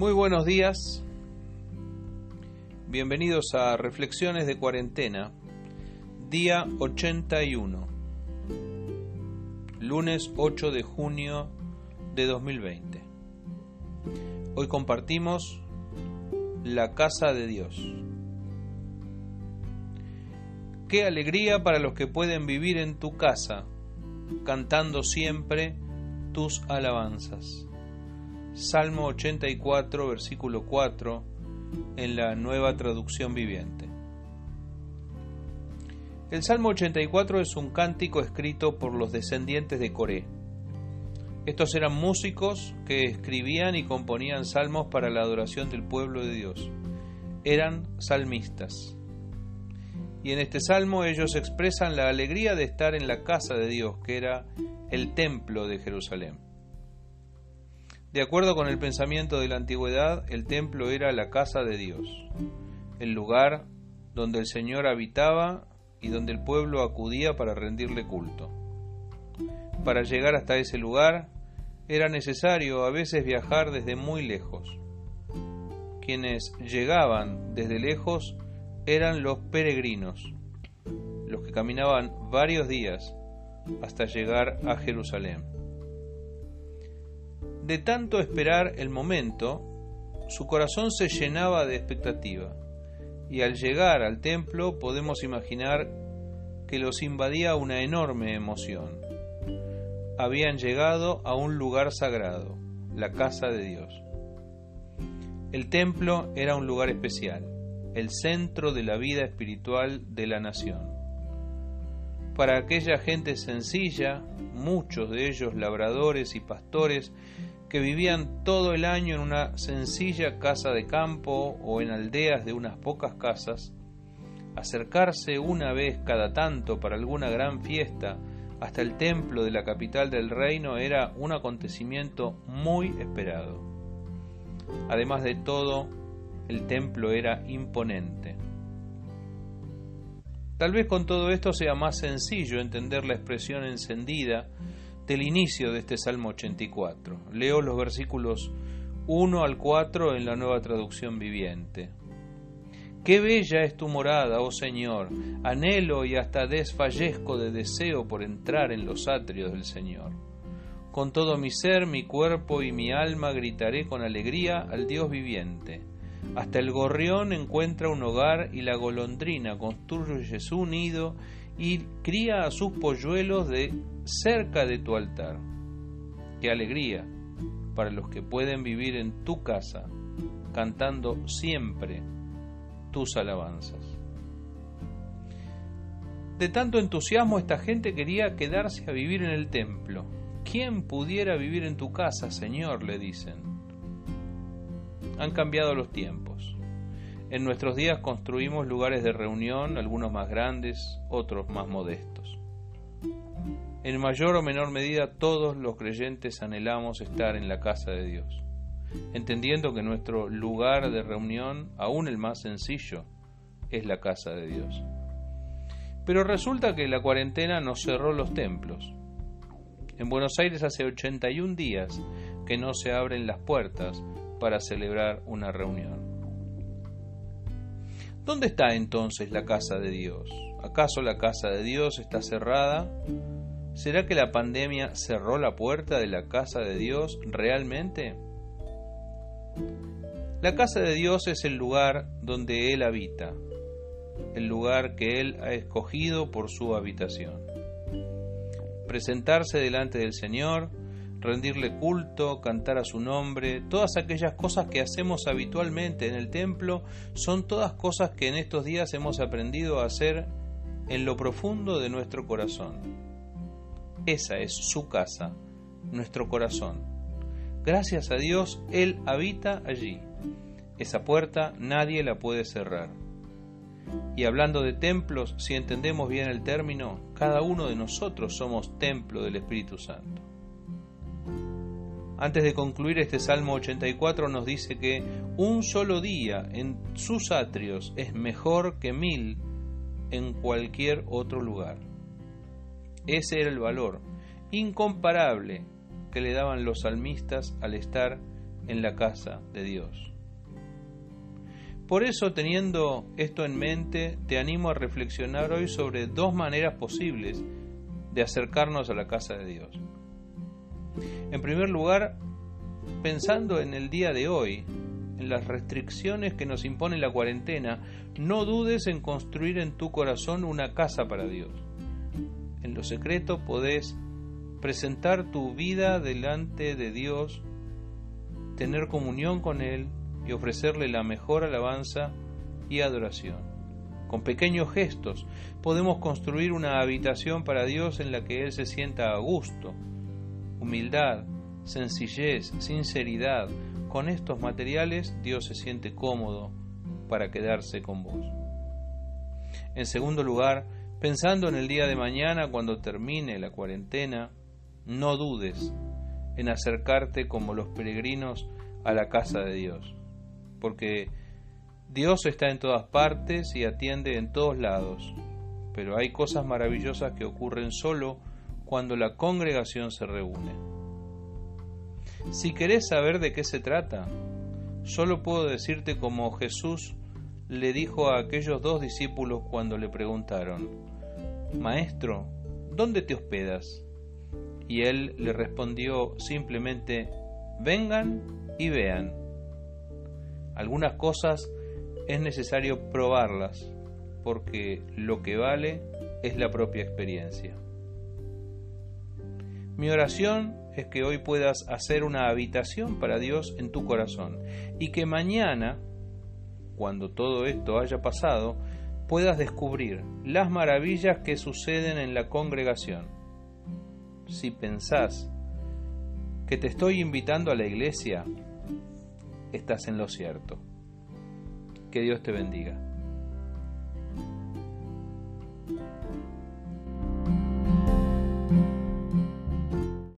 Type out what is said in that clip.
Muy buenos días. Bienvenidos a Reflexiones de Cuarentena, día 81, lunes 8 de junio de 2020. Hoy compartimos la casa de Dios. Qué alegría para los que pueden vivir en tu casa, cantando siempre tus alabanzas. Salmo 84, versículo 4, en la nueva traducción viviente. El Salmo 84 es un cántico escrito por los descendientes de Coré. Estos eran músicos que escribían y componían salmos para la adoración del pueblo de Dios. Eran salmistas. Y en este salmo ellos expresan la alegría de estar en la casa de Dios, que era el templo de Jerusalén. De acuerdo con el pensamiento de la antigüedad, el templo era la casa de Dios, el lugar donde el Señor habitaba y donde el pueblo acudía para rendirle culto. Para llegar hasta ese lugar era necesario a veces viajar desde muy lejos. Quienes llegaban desde lejos eran los peregrinos, los que caminaban varios días hasta llegar a Jerusalén. De tanto esperar el momento, su corazón se llenaba de expectativa, y al llegar al templo podemos imaginar que los invadía una enorme emoción. Habían llegado a un lugar sagrado, la casa de Dios. El templo era un lugar especial, el centro de la vida espiritual de la nación. Para aquella gente sencilla, muchos de ellos labradores y pastores, que vivían todo el año en una sencilla casa de campo o en aldeas de unas pocas casas, acercarse una vez cada tanto para alguna gran fiesta hasta el templo de la capital del reino era un acontecimiento muy esperado. Además de todo, el templo era imponente. Tal vez con todo esto sea más sencillo entender la expresión encendida del inicio de este Salmo 84. Leo los versículos 1 al 4 en la nueva traducción viviente. Qué bella es tu morada, oh Señor. Anhelo y hasta desfallezco de deseo por entrar en los atrios del Señor. Con todo mi ser, mi cuerpo y mi alma gritaré con alegría al Dios viviente. Hasta el gorrión encuentra un hogar y la golondrina construye su nido y cría a sus polluelos de cerca de tu altar. Qué alegría para los que pueden vivir en tu casa, cantando siempre tus alabanzas. De tanto entusiasmo esta gente quería quedarse a vivir en el templo. ¿Quién pudiera vivir en tu casa, Señor? le dicen. Han cambiado los tiempos. En nuestros días construimos lugares de reunión, algunos más grandes, otros más modestos. En mayor o menor medida todos los creyentes anhelamos estar en la casa de Dios, entendiendo que nuestro lugar de reunión, aún el más sencillo, es la casa de Dios. Pero resulta que la cuarentena nos cerró los templos. En Buenos Aires hace 81 días que no se abren las puertas para celebrar una reunión. ¿Dónde está entonces la casa de Dios? ¿Acaso la casa de Dios está cerrada? ¿Será que la pandemia cerró la puerta de la casa de Dios realmente? La casa de Dios es el lugar donde Él habita, el lugar que Él ha escogido por su habitación. Presentarse delante del Señor, rendirle culto, cantar a su nombre, todas aquellas cosas que hacemos habitualmente en el templo son todas cosas que en estos días hemos aprendido a hacer en lo profundo de nuestro corazón. Esa es su casa, nuestro corazón. Gracias a Dios, Él habita allí. Esa puerta nadie la puede cerrar. Y hablando de templos, si entendemos bien el término, cada uno de nosotros somos templo del Espíritu Santo. Antes de concluir este Salmo 84 nos dice que un solo día en sus atrios es mejor que mil en cualquier otro lugar. Ese era el valor incomparable que le daban los salmistas al estar en la casa de Dios. Por eso, teniendo esto en mente, te animo a reflexionar hoy sobre dos maneras posibles de acercarnos a la casa de Dios. En primer lugar, pensando en el día de hoy, en las restricciones que nos impone la cuarentena, no dudes en construir en tu corazón una casa para Dios. En lo secreto podés presentar tu vida delante de Dios, tener comunión con Él y ofrecerle la mejor alabanza y adoración. Con pequeños gestos podemos construir una habitación para Dios en la que Él se sienta a gusto. Humildad, sencillez, sinceridad. Con estos materiales Dios se siente cómodo para quedarse con vos. En segundo lugar, pensando en el día de mañana cuando termine la cuarentena, no dudes en acercarte como los peregrinos a la casa de Dios, porque Dios está en todas partes y atiende en todos lados, pero hay cosas maravillosas que ocurren solo cuando la congregación se reúne. Si querés saber de qué se trata, solo puedo decirte como Jesús le dijo a aquellos dos discípulos cuando le preguntaron, Maestro, ¿dónde te hospedas? Y él le respondió simplemente, vengan y vean. Algunas cosas es necesario probarlas, porque lo que vale es la propia experiencia. Mi oración es que hoy puedas hacer una habitación para Dios en tu corazón y que mañana, cuando todo esto haya pasado, puedas descubrir las maravillas que suceden en la congregación si pensás que te estoy invitando a la iglesia, estás en lo cierto. Que Dios te bendiga.